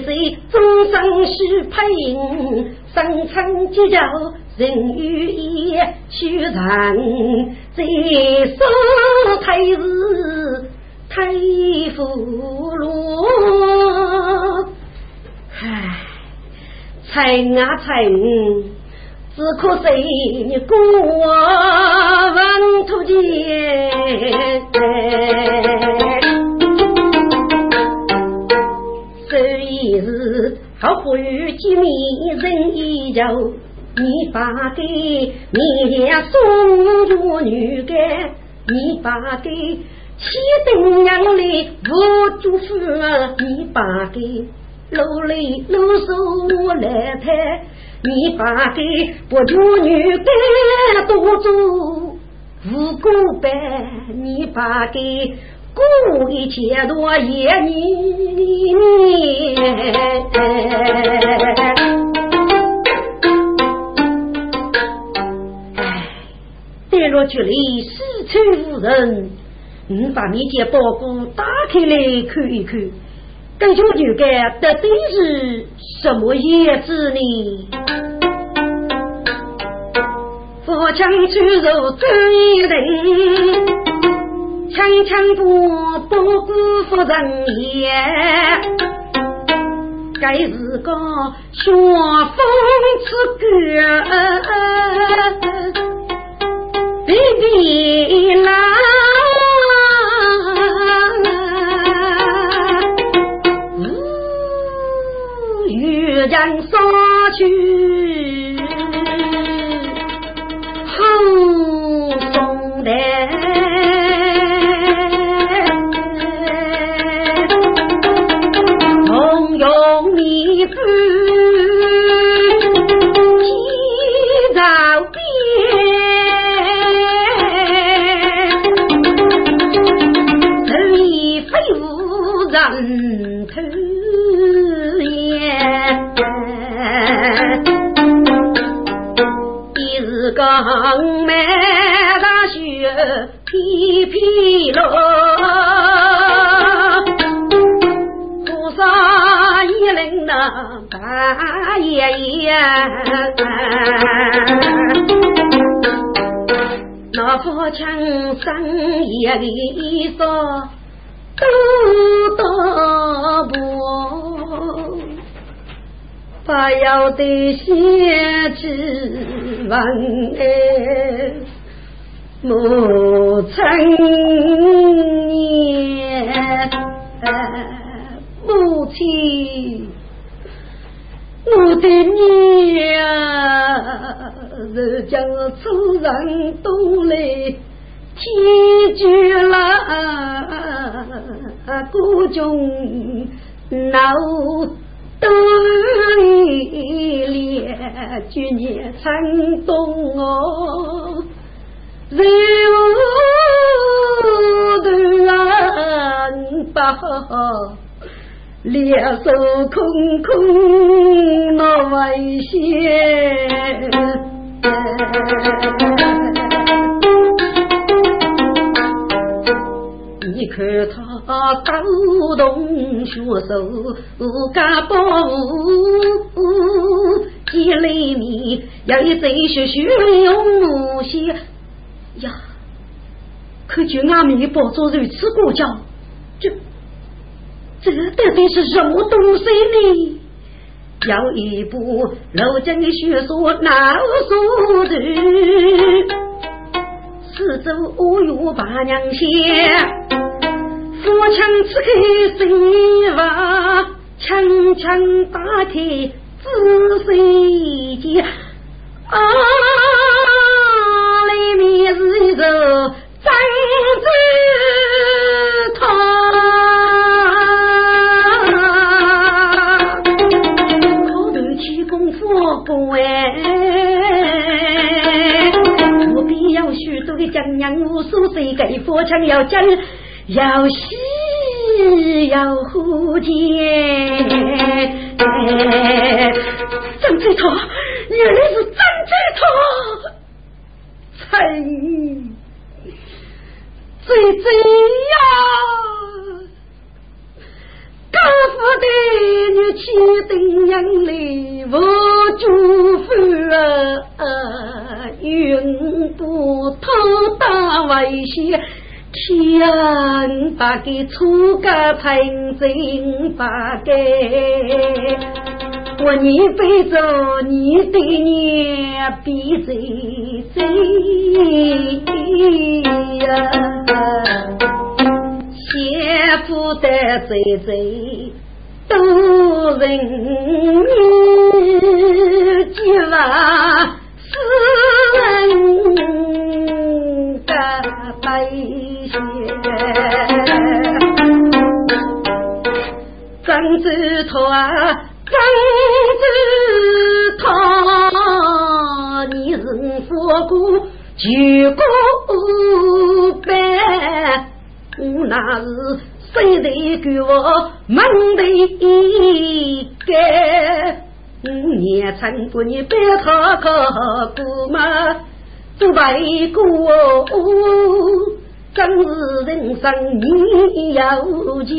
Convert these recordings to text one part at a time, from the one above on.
必须终生须配应，生辰吉兆人与言，须人再说太子太福禄，唉，才啊才。只可惜你过问土地，日好不与见面人一交，你把给面送着女干，你把给七等娘来我祝福，你把给楼里楼手来抬。你把给不求女该多做无辜呗，你把给故一切多也你哎，跌落去里四处无人，你把你件包裹打开来看一看。根据女该到底是什么叶子呢？佛枪出入真一人，枪枪过不辜负人言。该是个旋风之歌，比比郎。人杀去写指纹哎，母亲年，母亲，我的娘，是叫主人都来天绝了，孤中闹。冬烈，去年春冬哦，人无断把两手空空那危险。你看他啊抖动血手，家宝物见里面，要一贼血血用木些呀！可就俺们包做如此过教，这这到底是什么东西呢？要一部老将的学说闹书读，四周乌云把娘歇，扶墙刺开心房，枪枪打开仔细见，啊，里面是一个张子堂，口头起功夫不哎，不必要许多的江洋无数，谁给佛枪要讲。要喜要呼见，张嘴头原来是张嘴头，陈嘴嘴呀，高富的女婿等阳来我祝福啊，永不偷大外些。天把给出个平静把给，我你背着你的娘比谁谁呀？媳妇的嘴嘴都人命，几万世人的悲。张子涛啊，张子涛，你是佛骨九个半，我那是谁的给我蒙的一个？你曾过你白头过吗？做白骨。真是人生你要见，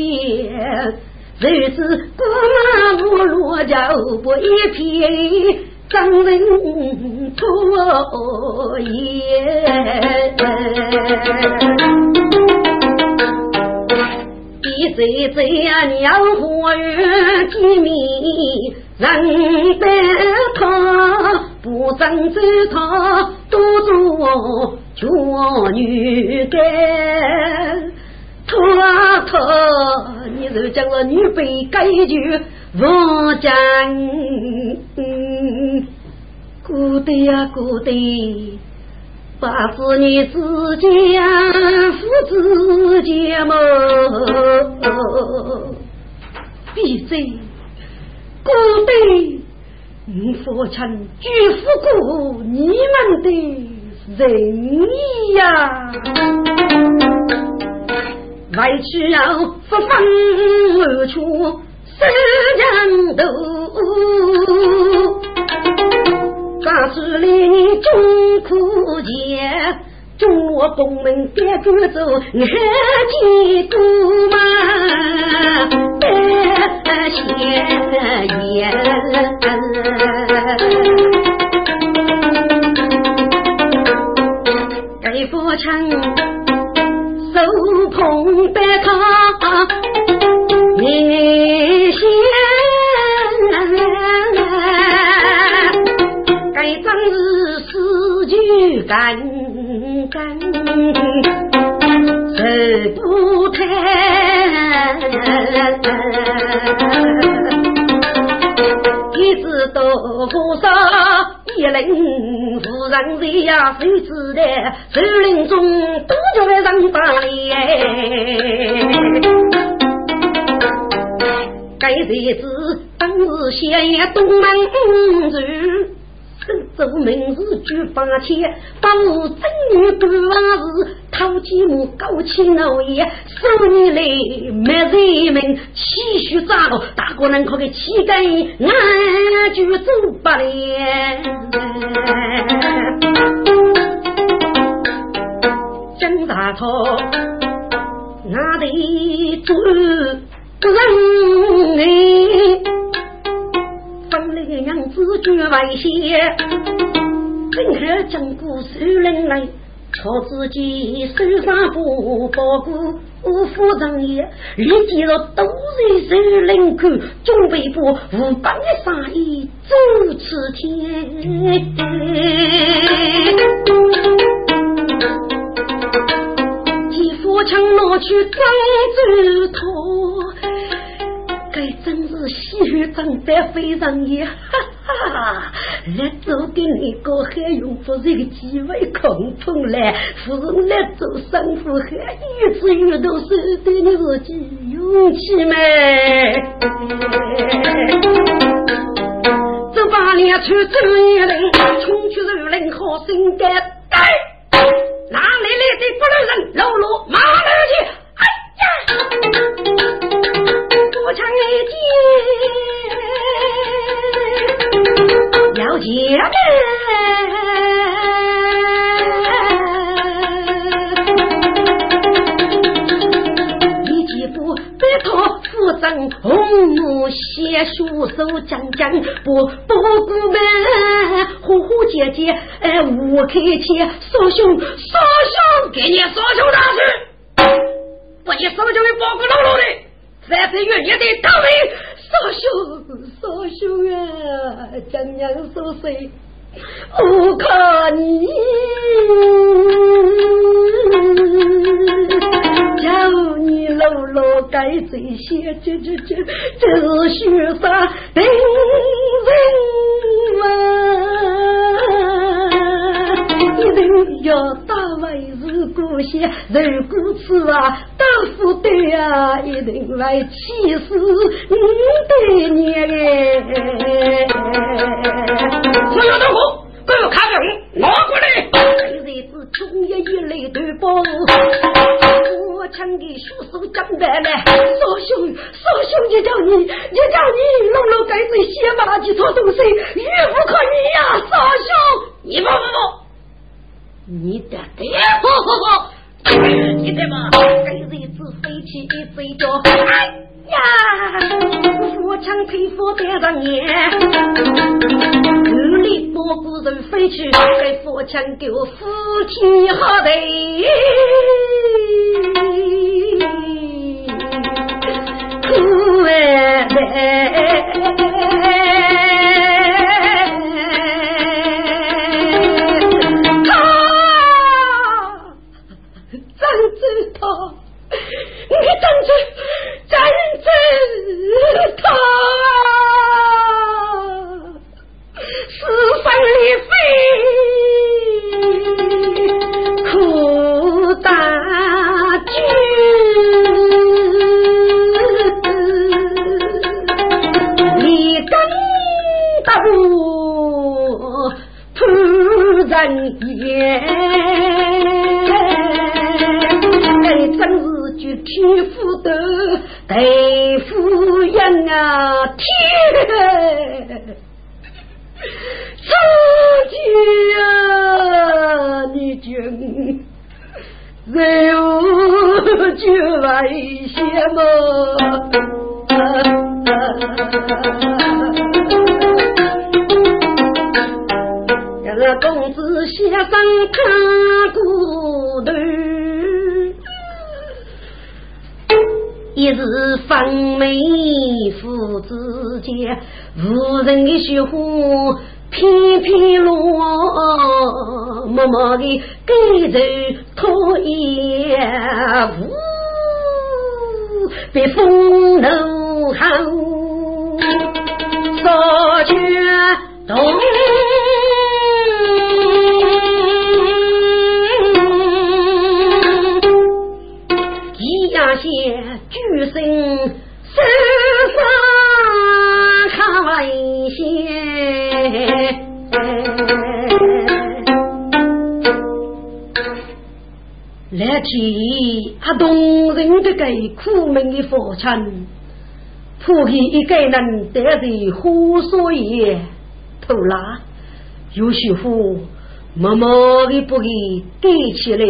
日子过马路落脚不一片，张人拖延。一岁岁呀，鸟花园见面人得他，不争走他多做。做女的，托啊托，你就将我女被改句我讲，孤的呀孤的，把子女之间父子间么？闭嘴，孤的，你父亲举夫过你们的。人呀，外去要不分而出三江头，家是里你中苦节，中我东门别住走，你还几多嘛？别闲言。佛枪手捧白卡，你先，该真是四句干干，受不太。一直到多少？一领夫人谁呀？谁知道？树林中多叫人打猎。该日子当日先东门住。做明日举八千，把我正女干是讨鸡母高起老爷，收你来没人民，气虚炸了，大哥能可给乞丐，俺就走不了。张大头，俺得做人哎。本来娘子绝外些，今日将古树林来，朝自己手上不包裹，五夫人也立即了都人手领口，准备部五百的生意走此天。替夫强拿去张走头，该真是喜长得非常也。哈哈，来走给你个还用不这个机会空碰来，夫人来走生活还一直遇到手对你自己勇气没？这把脸出走一人，冲去如林好心肝，哪里来的不能人？老罗马来去，哎呀，多抢一件。要结门，你几步白头扶正红木写书手将将不不顾门，呼呼姐姐哎无客气，少兄少兄给你少兄大事，把你少兄给包裹牢牢的，三是月你的大位。少兄，少兄啊，江娘说谁？我看你，叫你老老该这些，这这这这是学啥定人嘛？要打为是故乡，如果此啊。不对啊，一定来气死你的娘哎！所有的货都要看人拿过来。这日子终于一类对包，我抢给叔叔讲白了。少兄，少兄，你叫你，你叫你，弄弄盖子写马几套东西，越不可你呀，少兄，你不不不，你的爹，好好好。你对嘛？这日子飞起一飞脚，哎呀！火枪配火点上眼，五里波鼓人飞去，给火枪给我扶天好的，苦哎！人的雪花片片落，默默的盖着拖衣，呜，被风怒吼，少却动。来替他动人的给苦命的父亲，普给一个人得罪胡说也偷拉，有媳妇默默的不给给起来，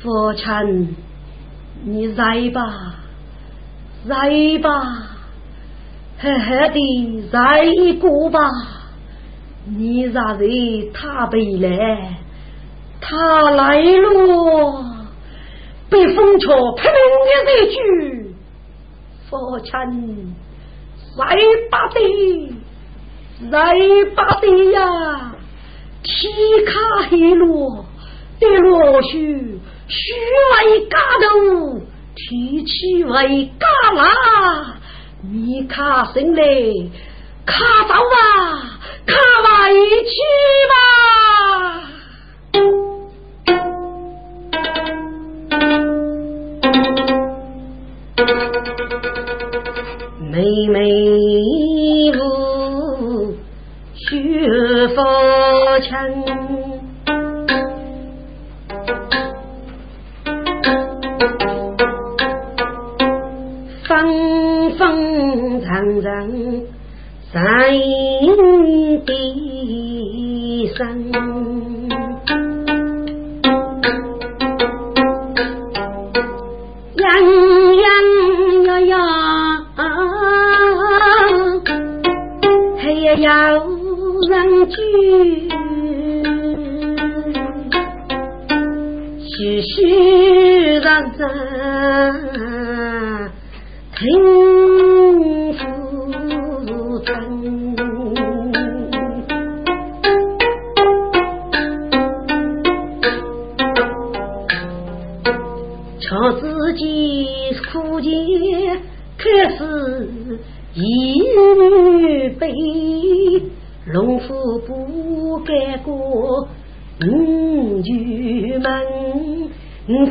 父亲。你来吧，来吧，狠狠的来一个吧！你让人他背来，他来了，被风车拍门的一句，父亲，谁把的？谁把的呀？天卡黑落，的落雪，雪为嘎头，天气为嘎啦，你卡生嘞，卡走啊，卡回去吧。妹妹舞，雪佛枪，风风长长在地上。要人居，虚虚实实听父称，瞧自己苦节开始一女悲。龙虎不改过，五句门，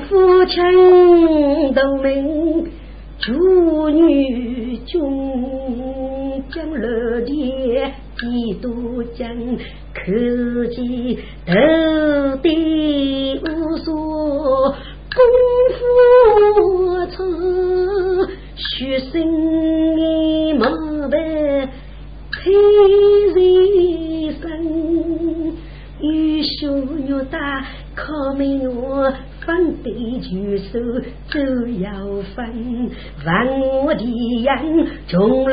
父亲都门，祝女军将乐爹几多将，可见头的人众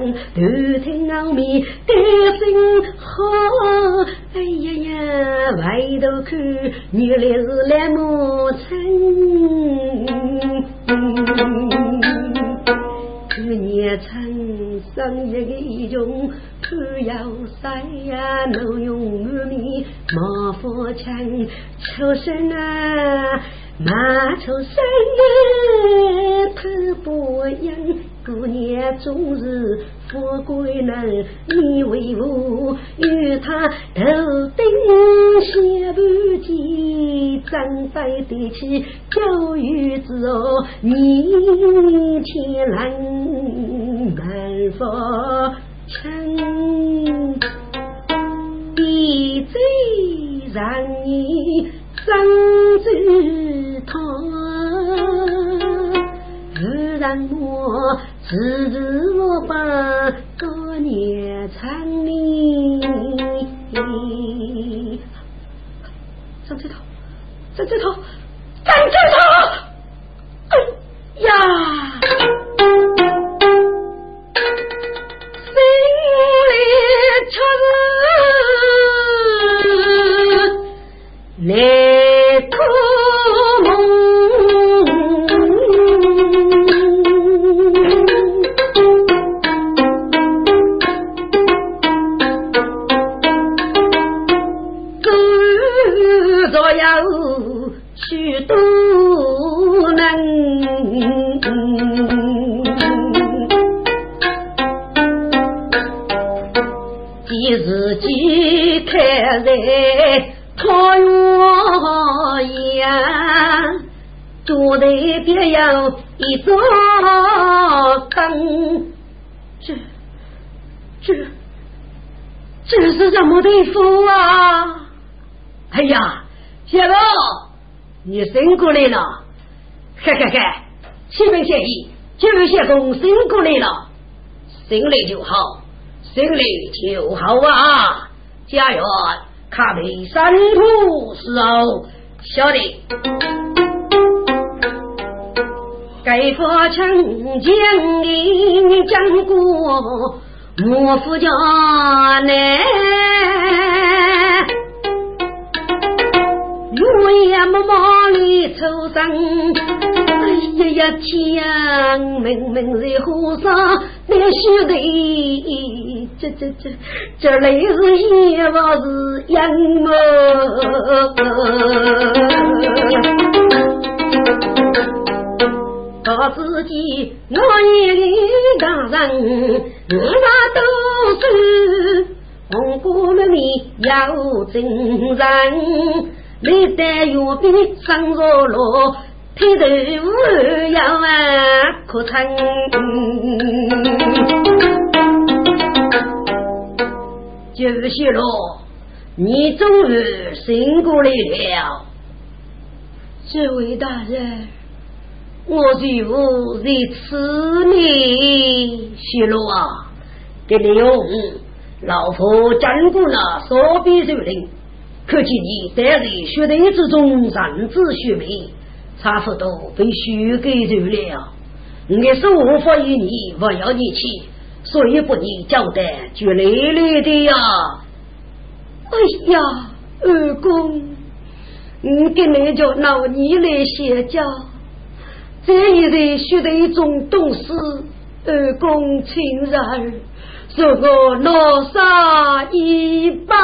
头姑娘终日富贵人，你为何与他头顶下半肩，长辈对起教育之后，你千人难发称，一嘴让你。生子他，自然我自自我把多年长命。上这头，上这头，上这头，呀！你辛苦来了，嘿嘿嘿，启禀县医，九县公醒过来了，心里就好，心里就好啊！家园卡被山土时候，晓得。该发城将领讲过，莫夫家难。也没忙里抽身，哎呀呀天，明明在河上那须得，这这这这里是也不是阳么？告自己我一大人，我啥都是红姑娘里要真人。历代岳飞生若罗，天头无要啊可称。就是罗，你终于醒过来了。这位大人，我就在此里，谢罗啊，给你用老夫讲过了，所必受令。可见你在血队之中认知血命，差不多被血给走了。我是无法与你不要你去，所以不你交代就累累的呀。哎呀，二公，我跟你叫老你来歇觉，这一日血队中懂事，二公请然，说我拿杀一百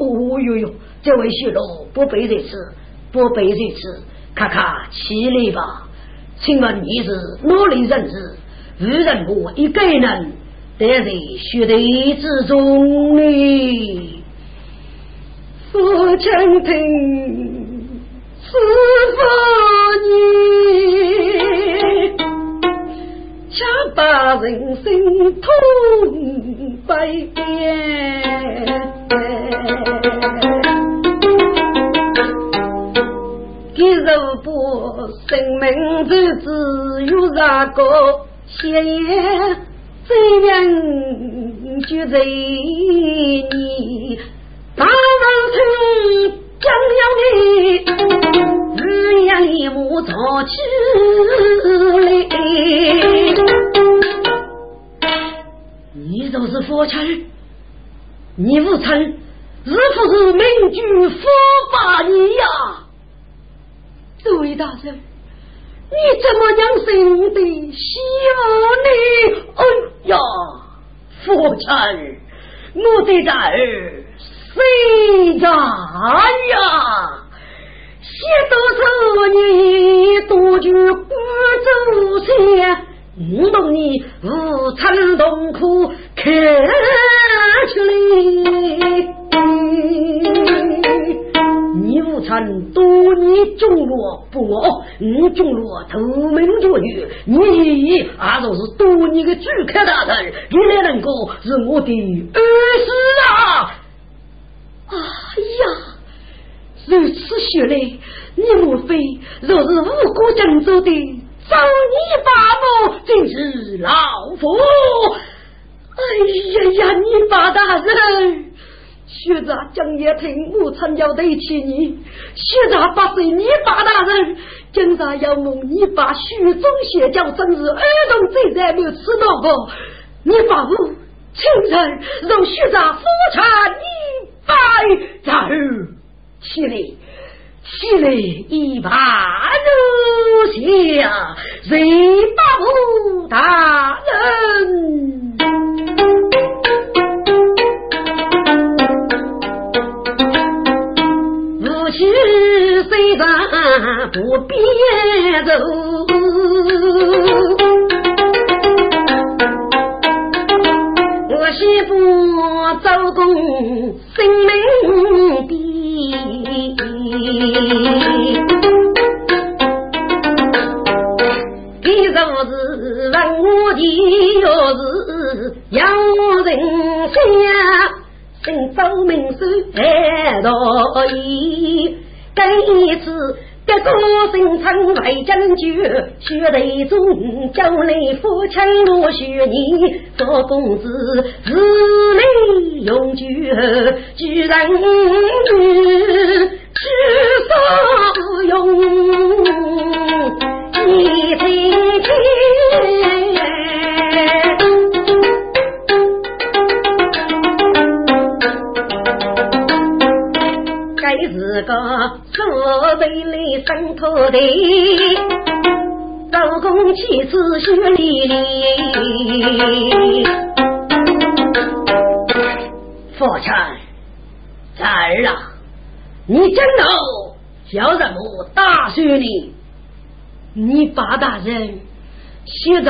五哟哟。这位徐罗不背如此，不背如此，看看起来吧。请问你是哪里人士？为人我一个人待在学队之中呢？父亲听，师父你，想把人生痛百遍。生命之只有那个血缘，怎样就在你大王村将要你日夜里母早起来，你就是佛亲，你父亲是不是名句佛把你呀？这位大人，你怎么样生的小呢？哎呀，父亲，我的儿谁呀？写多少年多久不走线，我懂你无常痛苦看起来。你无曾多年中落不我，你中落投名作女，你也就是多年的主客大人，你来能够是我的儿子啊！哎呀，如此说来，你莫非若是无辜郑州的造孽八母，真是老夫？哎呀呀，你八大人！学着江夜听母亲要对起你，学着八岁你八大人，今日要问你把书中写教，真是儿童最在没有吃到过。你把我亲人让学着夫产一百走起来，起来一把如下，谁公子，日内永久居然女，知所用，你听听。是个所谓的生土地，老公妻子血淋淋。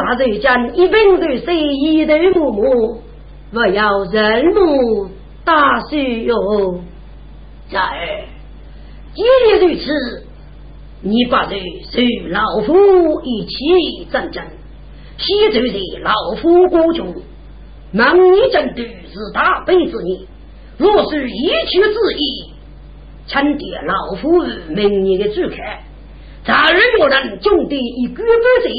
大人家一本对谁一对母母，我要认母大孙哟。在儿，既然如此，你把这随老夫一起战争，西周的老夫国中，忙你针对是大悲之年，若是一曲之意，请爹老夫明年的主看，咱儿若能中的一举不罪，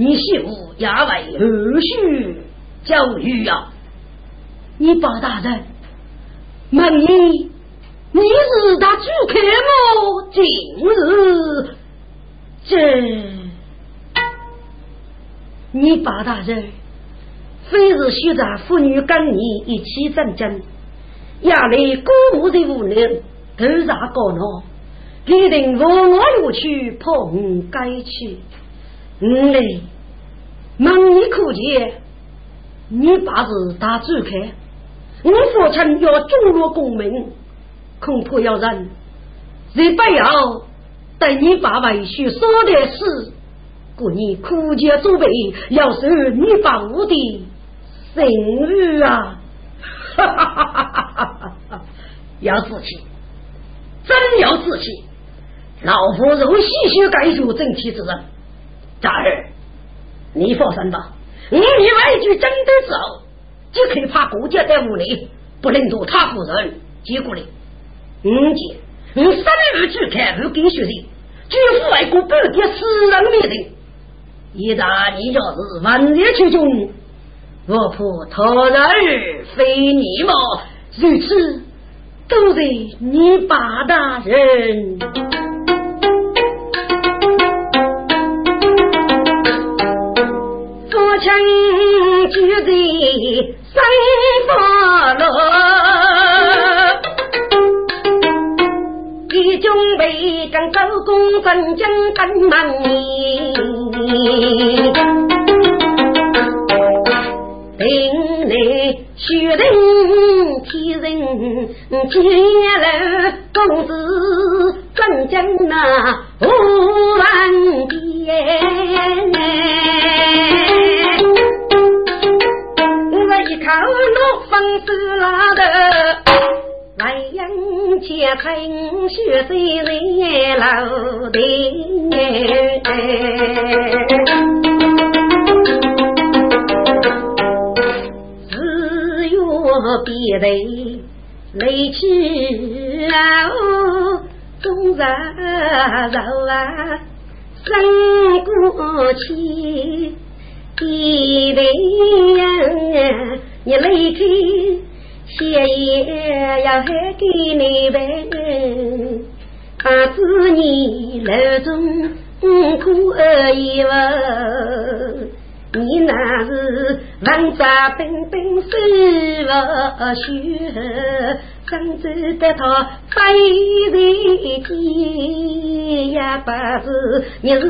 你媳妇也为何须教育呀？你包大人，问你。你是他主客么？今日这，你八大人非是许在妇女跟你一起战争，压来鼓舞的无能，头上高闹，一定我我入去碰该去。嗯嘞，问你可见？你爸是大主客，我父亲要中落功名。恐怕要人，谁不要对你爸为许说的事，故你苦节准备，要受你爸我的声誉啊！哈哈哈哈哈哈！要自气，真要自气！老夫如细血该受正气之人，大儿，你放心吧，我以外举争斗之后，就可以怕国家在屋里不能做他夫人，结果呢？五姐，我三日去看后跟学的，举父外国半点私人命人。一旦你要是万年其中，我怕他人非你莫，如此都是你八大人。父亲就在三发落。准备跟周公分将跟忙你，定来决定天人见了公子分将那有别人泪去啊，总是柔啊，生过气，别人你泪去。谢爷要还给你问，怕子你楼中苦而已问，你那是文扎本本手不学，怎知得他非人间呀？不是你是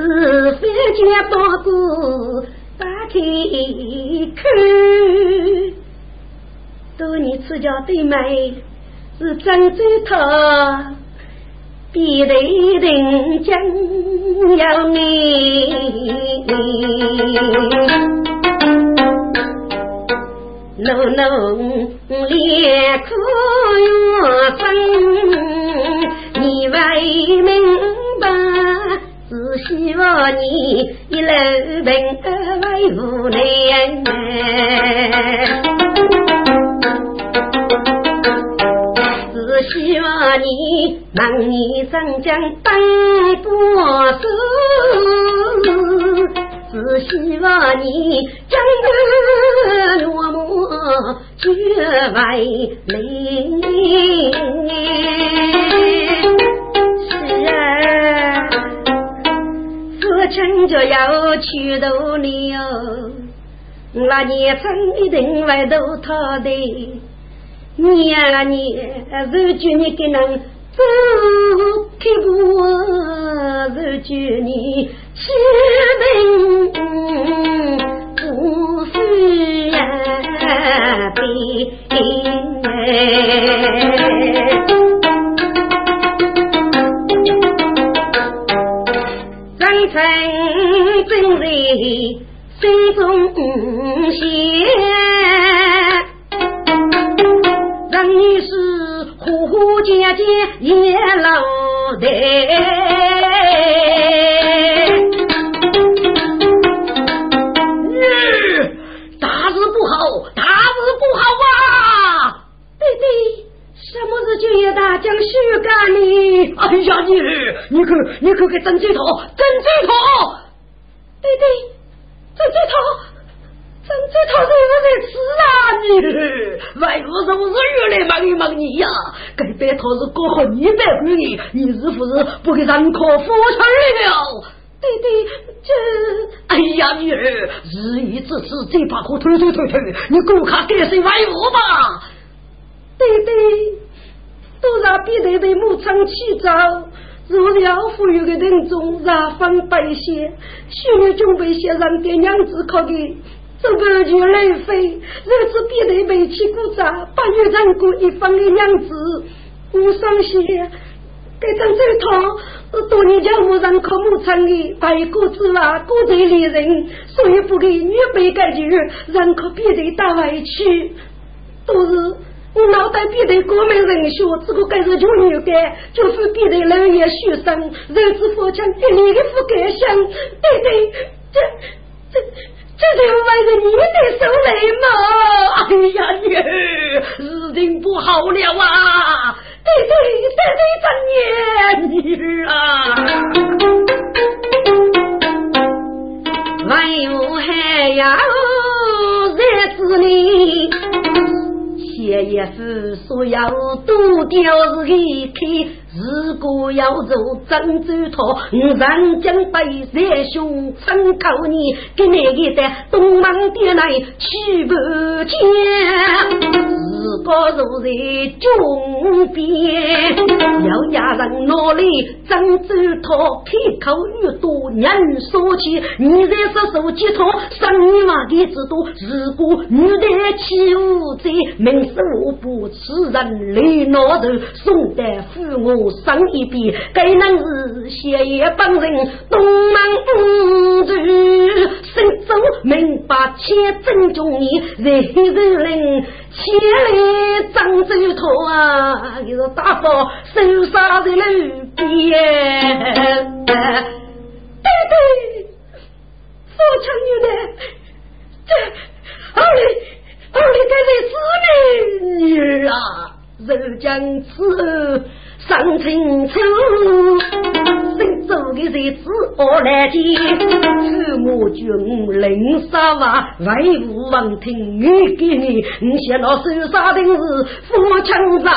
非家包谷打开口。多年赐教对妹是张嘴他，比得人将要你。浓浓烈苦缘深，你未明白，只希望你一路平安无难。希望你能你生将当多手，只希望你将个落寞绝为零。是啊，父亲就要去渡你哦，那年曾一定会渡他的。你呀你，如今你给人走开步，如今你起名不是呀悲。人生真在心中写。你是呼呼姐姐也老的，日大事不好，大事不好啊！爹爹，什么事就要大将许干你？哎呀，你你可你可给真嘴头，真嘴头！弟弟，真嘴头。真这套是我在吃啊！外屋是不是越来忙一忙你呀？该白套是过好一百回你，你是不是不给人可夫妻了？弟弟，这哎呀，女儿日以至此，这把火推推推推，你赶快给谁外屋吧！弟弟，都让别人的母亲起早，若要富裕的人中，让分百姓，需要准备些让给娘子考的。这个就来飞，日子别得煤气鼓掌，八月人过一方的娘子，我伤心。这张这套，多年家母让靠母亲的，白骨之外，孤罪离人，所以不给女辈改句，让靠别的打外去。都是我脑袋别的过门人学，这个该是穷女干，就是别的老爷学生，日子富强，给你的不敢想，对对，这这。这就为了你的手雷嘛！哎呀，女儿，事情不好了啊！对对对对，真女儿啊！万有还要在子里，写一副说要多掉是一开。如果要做郑州套，我长江北山兄曾告你，给那一代东门的来去不见。如果坐在中边，要压人脑里郑州套，开口越多人说起，你在说手机套，生意嘛的之多。如果你的欺负罪，明是我不吃人泪脑头，送得父我。上一笔，该能是写一帮人东门五子，身中明白千正中你人人人千里张州头啊，一个大宝手杀在路边。对对，父亲有的，这二里二里该在死女啊，人将此。上清楚，新做的日子我来见，父母军领杀娃，为父王听语给你，你想那受杀的是父亲在，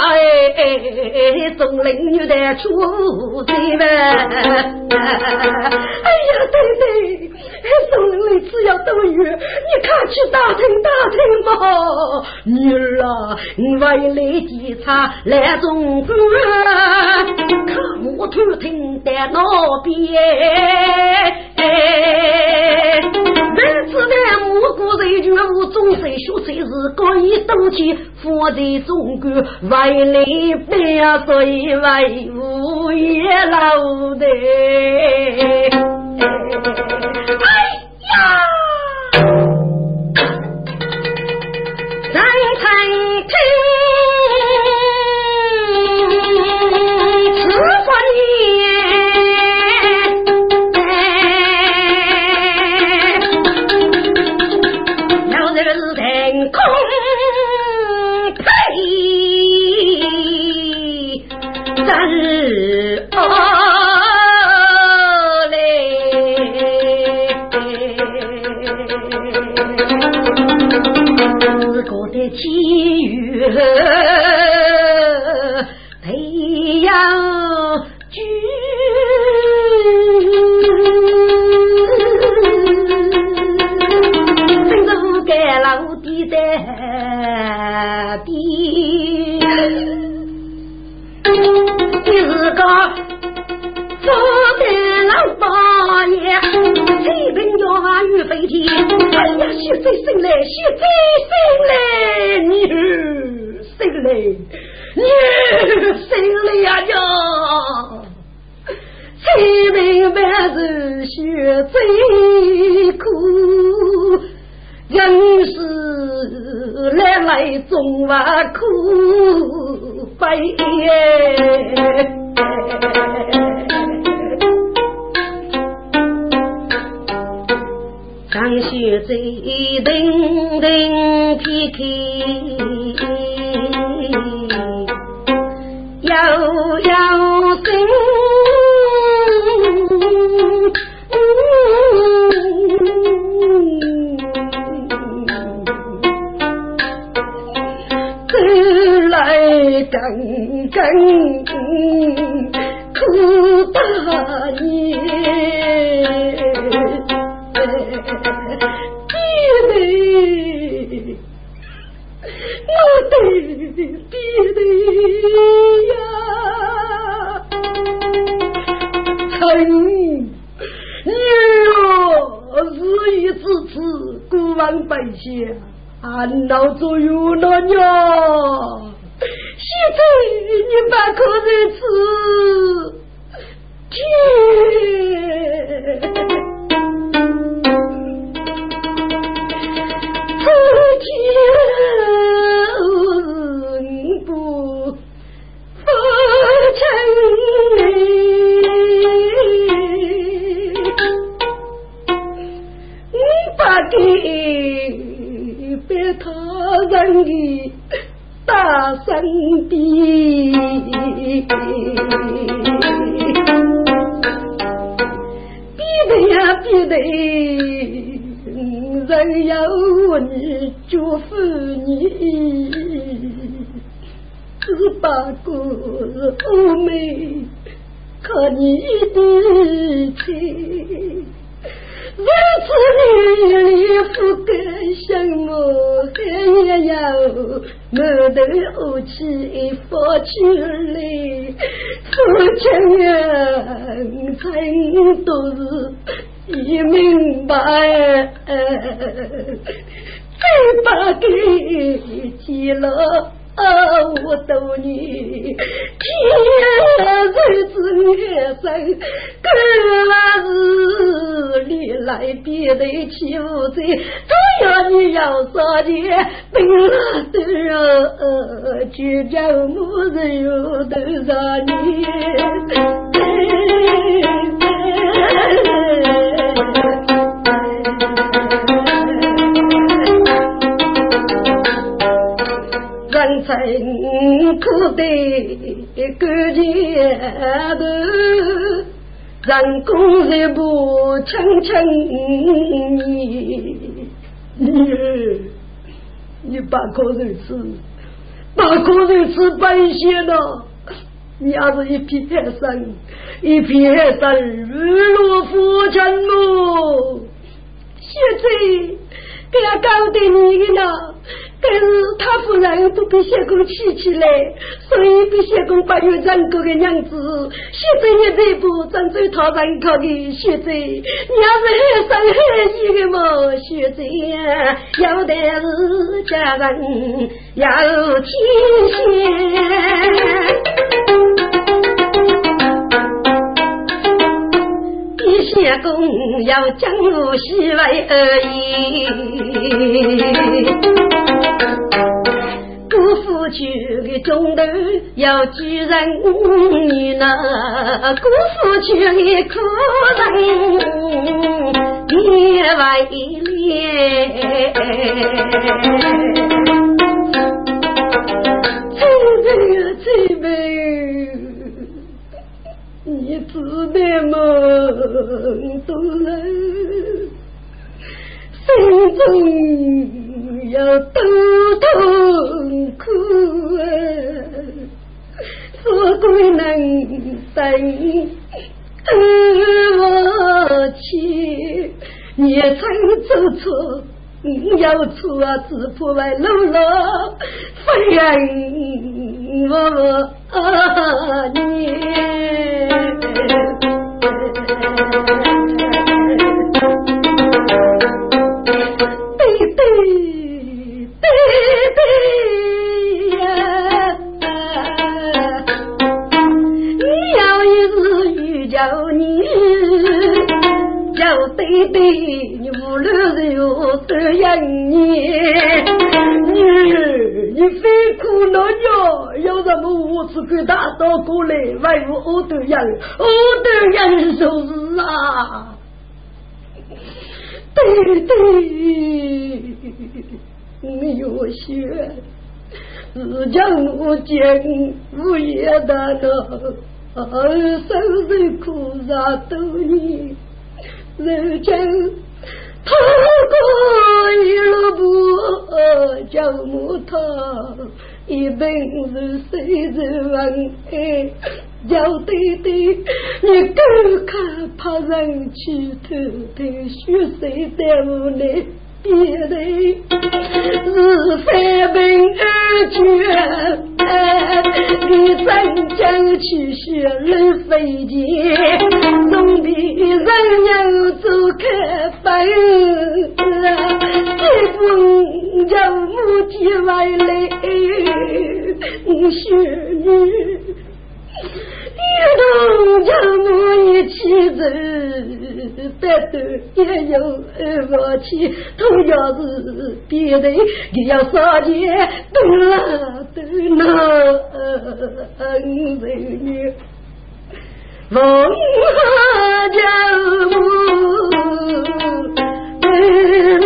总领女的出在呗。哎呀，对对，总领只要多余，你看去打听打听吧。女儿啊，为了检查来中国。看我偷听在那边，每次呢，我国人全部终身学才是可以斗气，放在中国为了百岁为无也老的。哎呀！记了。我逗你，天日子眼生，可是你来必得欺负罪，只要你要杀钱，本了的人就叫母人有多少年。人苦的感前头，人工一步轻轻你，你你把口水吃，把口水吃白血了。你要是一片海山，一片海山日落浮沉喽。现在给他搞定你了。但是他夫人不比相公气起来，所以比相公不有人过的娘子。现在你这步正走他人靠的，现在你要是很生很气的嘛，现在要的是家人要体比相公要将我媳妇而已。姑父娶的中头要举人女呢，姑父娶的苦人也为恋。真真呀真美，你知道吗？东来心中要偷等，我去，你曾走错，你要错啊，只怕来路了，不然我啊你。鸟，有什么我只管大刀过来，为我我都要，我都要就是啊。对对，你有学，是叫我见无言的了，生生苦杀多年。如今，他过一路步，叫木头，一本是谁人问？叫弟弟，你更看怕人去偷偷学谁在屋里？别人是三本二绝，你真正去学人费钱，总比人要走开本。一封叫母亲外来学女。一同将我一起走，白头也有二妻。同样是别人，你要杀钱都拿都拿恩人女，王家母为么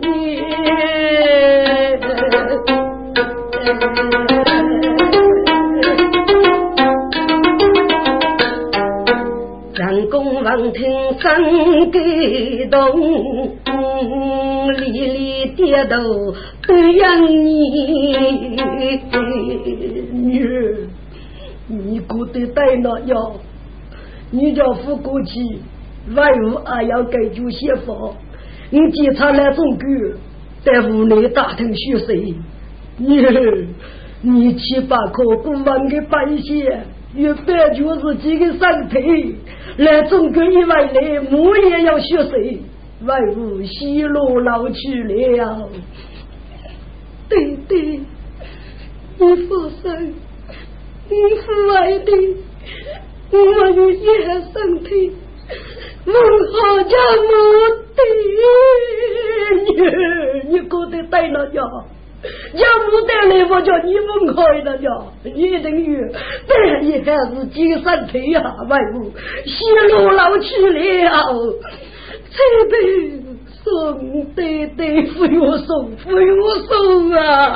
你？听声感动，离离跌倒对养你。女，你过得带那样？你叫付过去，外屋还要给就先放。你检查那种狗，在屋内打听血水。你，你七八颗古文的半仙，一般就是几个身体。来中国一外来，我也要学谁？外屋西路老去了。对对，你放心，你父爱的，我有一身体，我好家母的，你你过得对了呀？要不带来，我叫你们开了呀！你等于半夜还是精神腿呀，外母西路老去了，才得送对对，不用送，不用送啊！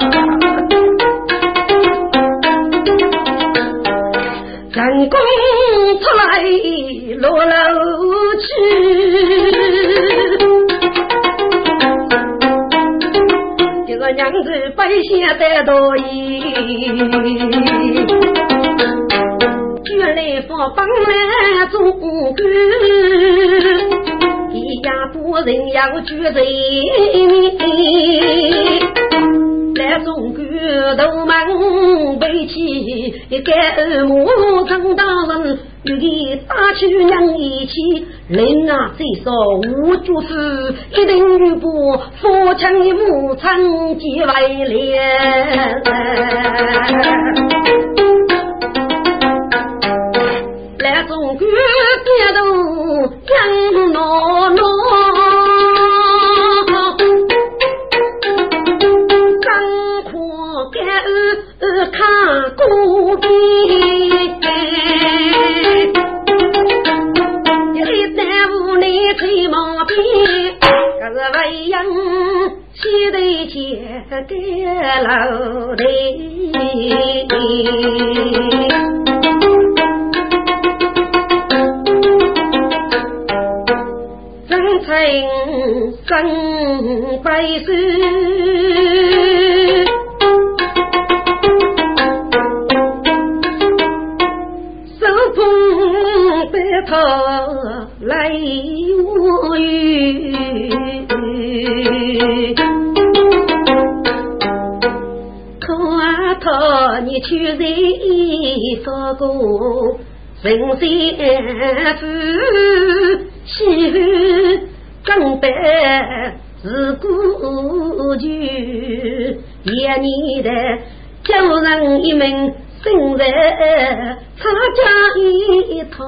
人工出来落楼去。个娘子百姓得多意，原来放帮来做官，一家多人要聚在来中国头门背起一个二母陈大人，与你打去娘一起，人啊最少五九四，一定与不父亲的母亲结为连。前盖楼台，真情真百岁。头来无语。你去人说过，人先夫媳妇更得是孤旧，一年的叫人一门。生在差家一趟，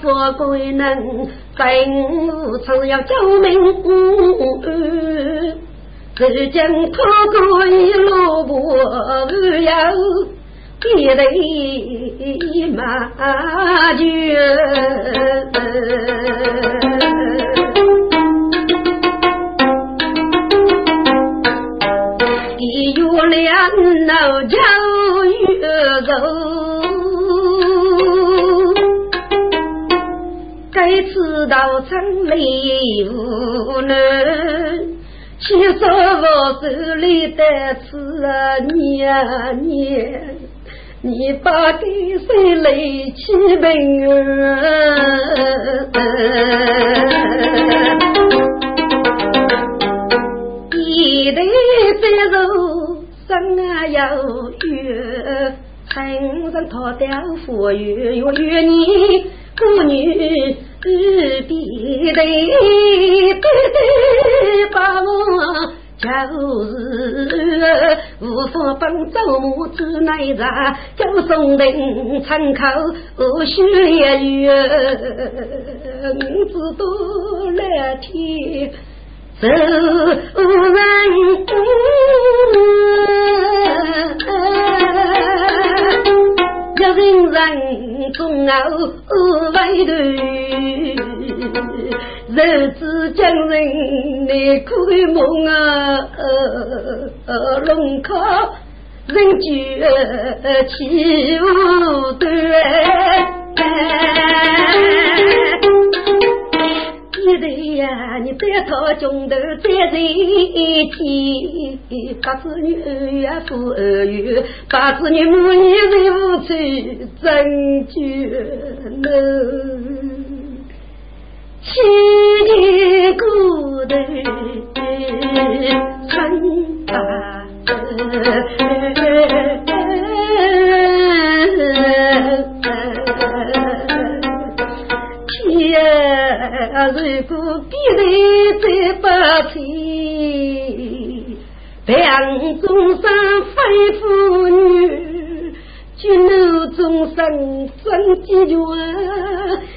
富贵能分我常要救命。如今托过一路不有别人马驹。一月两老家。走，该次到城里无能，去说我手里的吃娘娘，你把给谁来起名儿？一对白肉生啊有月。身脱掉富裕又与你妇女比对对对，把我就是无法帮周母子内杂，就送人参考需要月，子多来天走人。一人人终熬为头，日子将人难开梦啊！龙靠人聚起舞端。对呀，你别套中头再在一起，八子女二月负二月，八子女母女谁无罪真绝能，七年孤单春八如果别人再不听，两众生非妇女，举怒众生真几绝，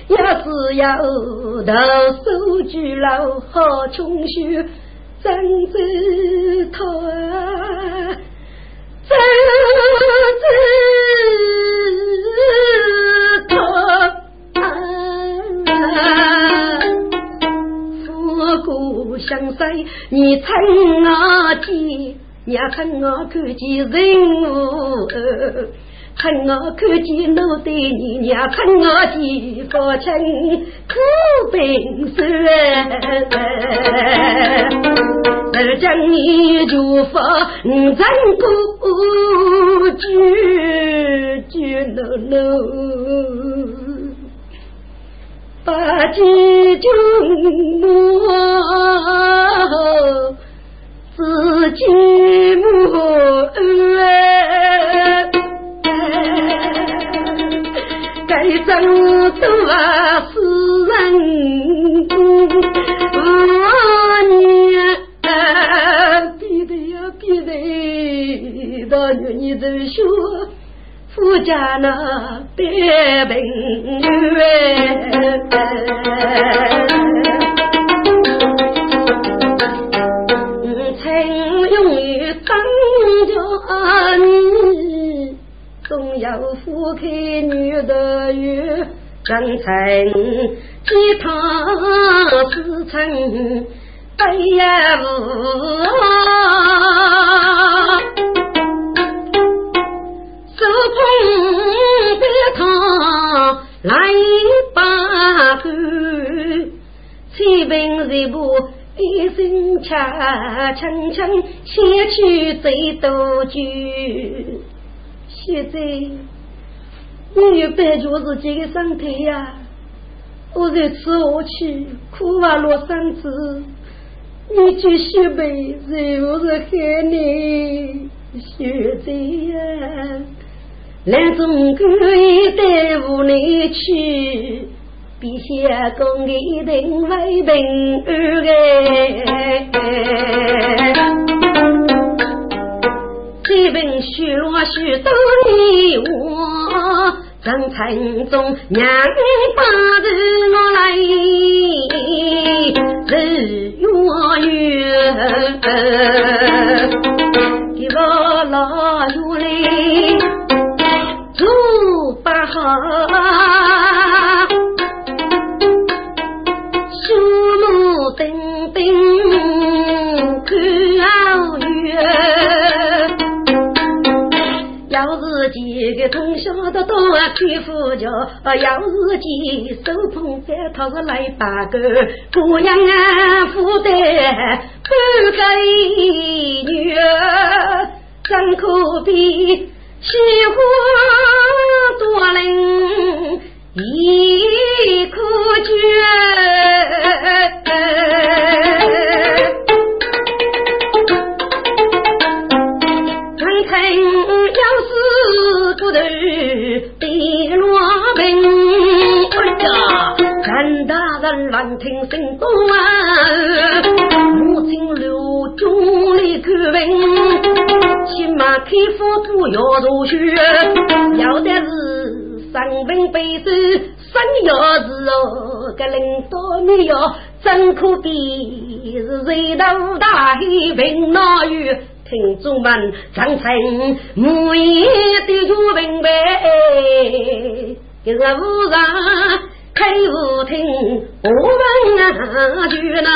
要是要投手举牢好穷修，真知头真知头。故乡山，你趁我见，也趁我看见人物，趁我看见我对你，也趁我见父亲苦病酸。如今你就发真孤举举了喽。八戒君母，自己母儿，该怎做死人？我娘，别得呀，别得，大女你都说。夫家那别病院，曾用于当家女，总要夫开女的月，将成其他事成哎呀手捧白汤来把酒，七品人物一声恰轻轻先去醉多酒。现在你有白酒自己的身体呀，我在吃下去苦啊落身子，你继续背，是不是害你？学在呀，来中国一带无内去，陛下公一定为平安这本书许多年我。人城中娘把子我来日月圆，给我老月做不好。几个从小到大开副家，要是见手捧饭套来把个，姑娘啊负担不给女，怎可比喜欢多人一颗绝。地落平，哎呀，陈大人闻听声多啊，母亲留中里看病，起码开腹都要入血，要的是生病背手，生要是哦，个领导你要真可比是谁都大海平闹雨。听众们，长城木叶的竹平白，今日午上开舞厅，我问啊句呐，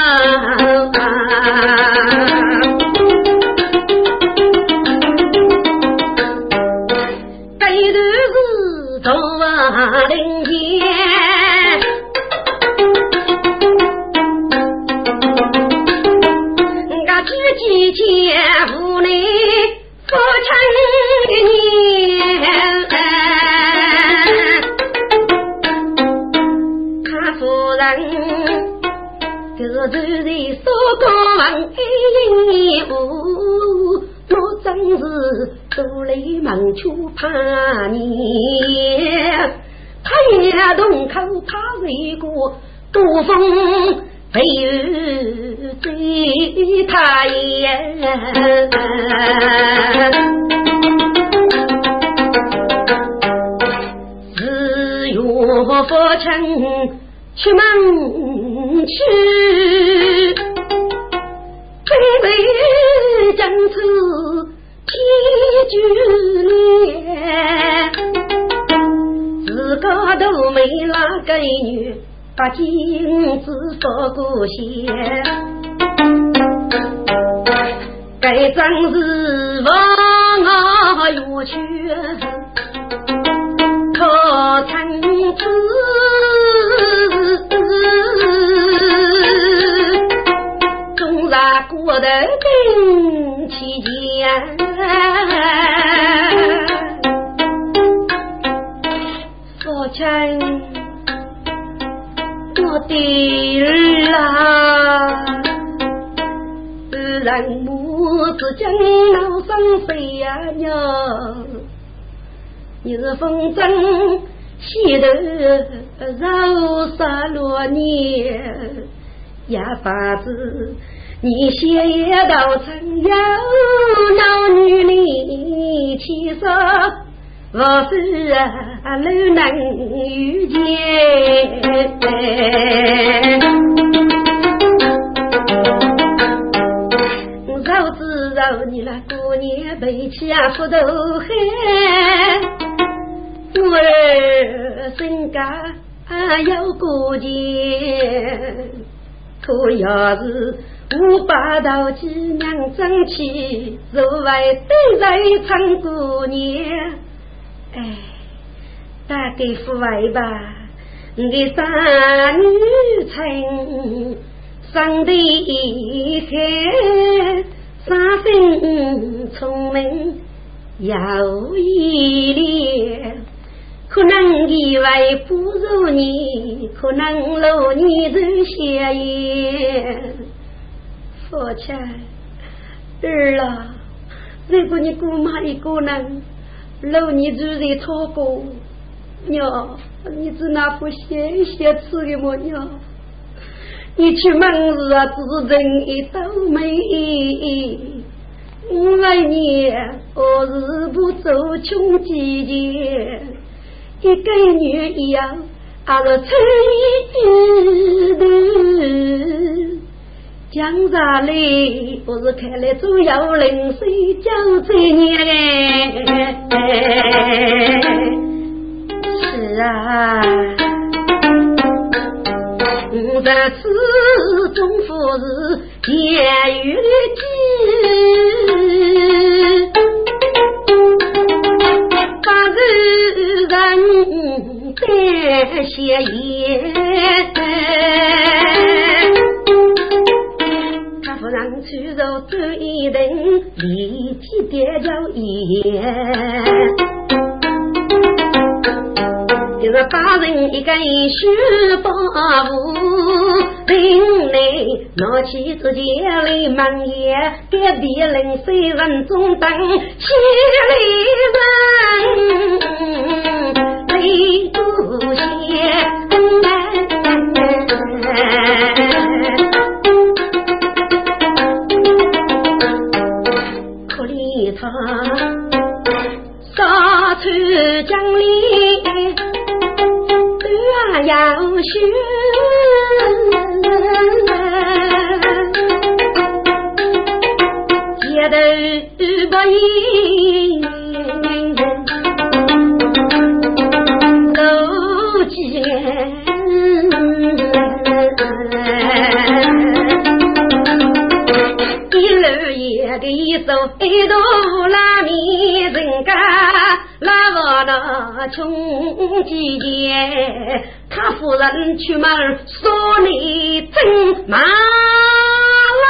这段是做林间。几千妇女不成这日里说过往一年五，我真是都来忙出怕你，他也动口怕为过多风。没有追他眼，只有父亲出门去，准备将此天眷恋，自个都没那个女。把金子发过些，该真是望啊远去，可曾知日过得兵期间，父亲。我的儿啊，让母子。将老生谁呀娘？你是风筝系得绕沙罗年，呀法子你写一道成有老女里气色。我是啊，路能遇见，我知道你那过年背起啊斧头海，我儿身家啊有过节，可要是我把到几娘争气，作为对在唱过年。哎，大概父爱吧，你的三女亲，生得好，三生聪明有毅力，可能以为不如你，可能老你走下眼，父亲儿啊。如果你姑妈一个人，老你住在讨过，娘，你只那副写写词的么娘？你去门日啊，只人一道眉。我爱你，何日不走穷几节？一个女一样，阿个春一枝头。江上来，不是开来左右零水交这年哎，是啊，我在此中富是监狱的把人带些言。让去肉端一顿，立即跌叫烟。就是把人一个书包袱，领来拿起自己来忙也，隔壁人三人中等，千里人腰血，街头不应路见。一路也得走一路拉米人家。拉我那穷几年，他夫人出门说你真麻来，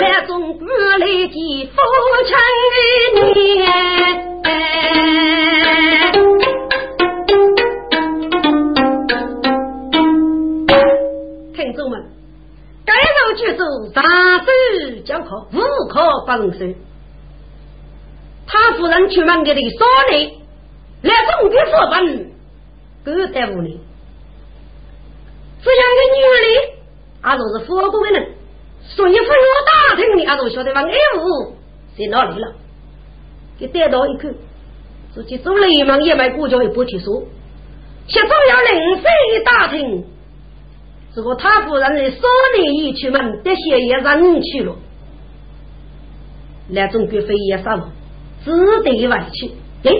来中国来结夫妻年。听众们，该首剧组大手教课，无可不能收。他夫人出门给你说你，来中的佛本，狗在屋里。这样的女人，阿都是佛国的人，所以分我打听你，阿都晓得往哎屋在哪里了。给逮到一看，自己做流氓也卖国家也不提说，协助要临时一打听，如果他夫人的说你一出门，这些也人去了，来中国非也杀了。只得外去，哎，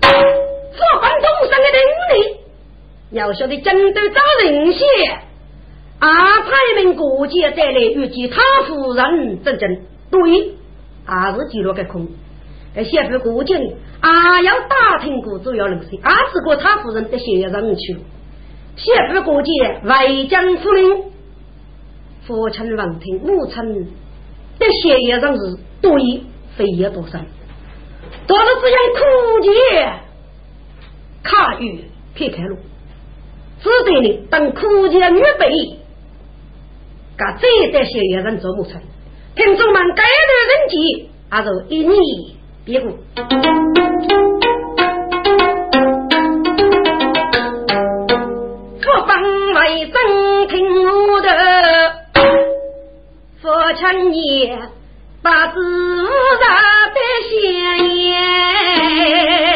佛本中上的能力，要晓得针对找人些，阿派人过节再来预计他夫人真正对，还是记录个空。哎，先不过节呢，啊，要打听过主要人士，啊，是过他夫人的血人去了。先不过节，外将夫人，父亲王庭，母亲的血液上是对，非也多少。到了这样苦节，卡雨可以开路，只得呢等苦节预备，噶这代些也人做不成。听众们，该的人体，还是一年别过。父帮为生听我的，父亲也把子无的写言。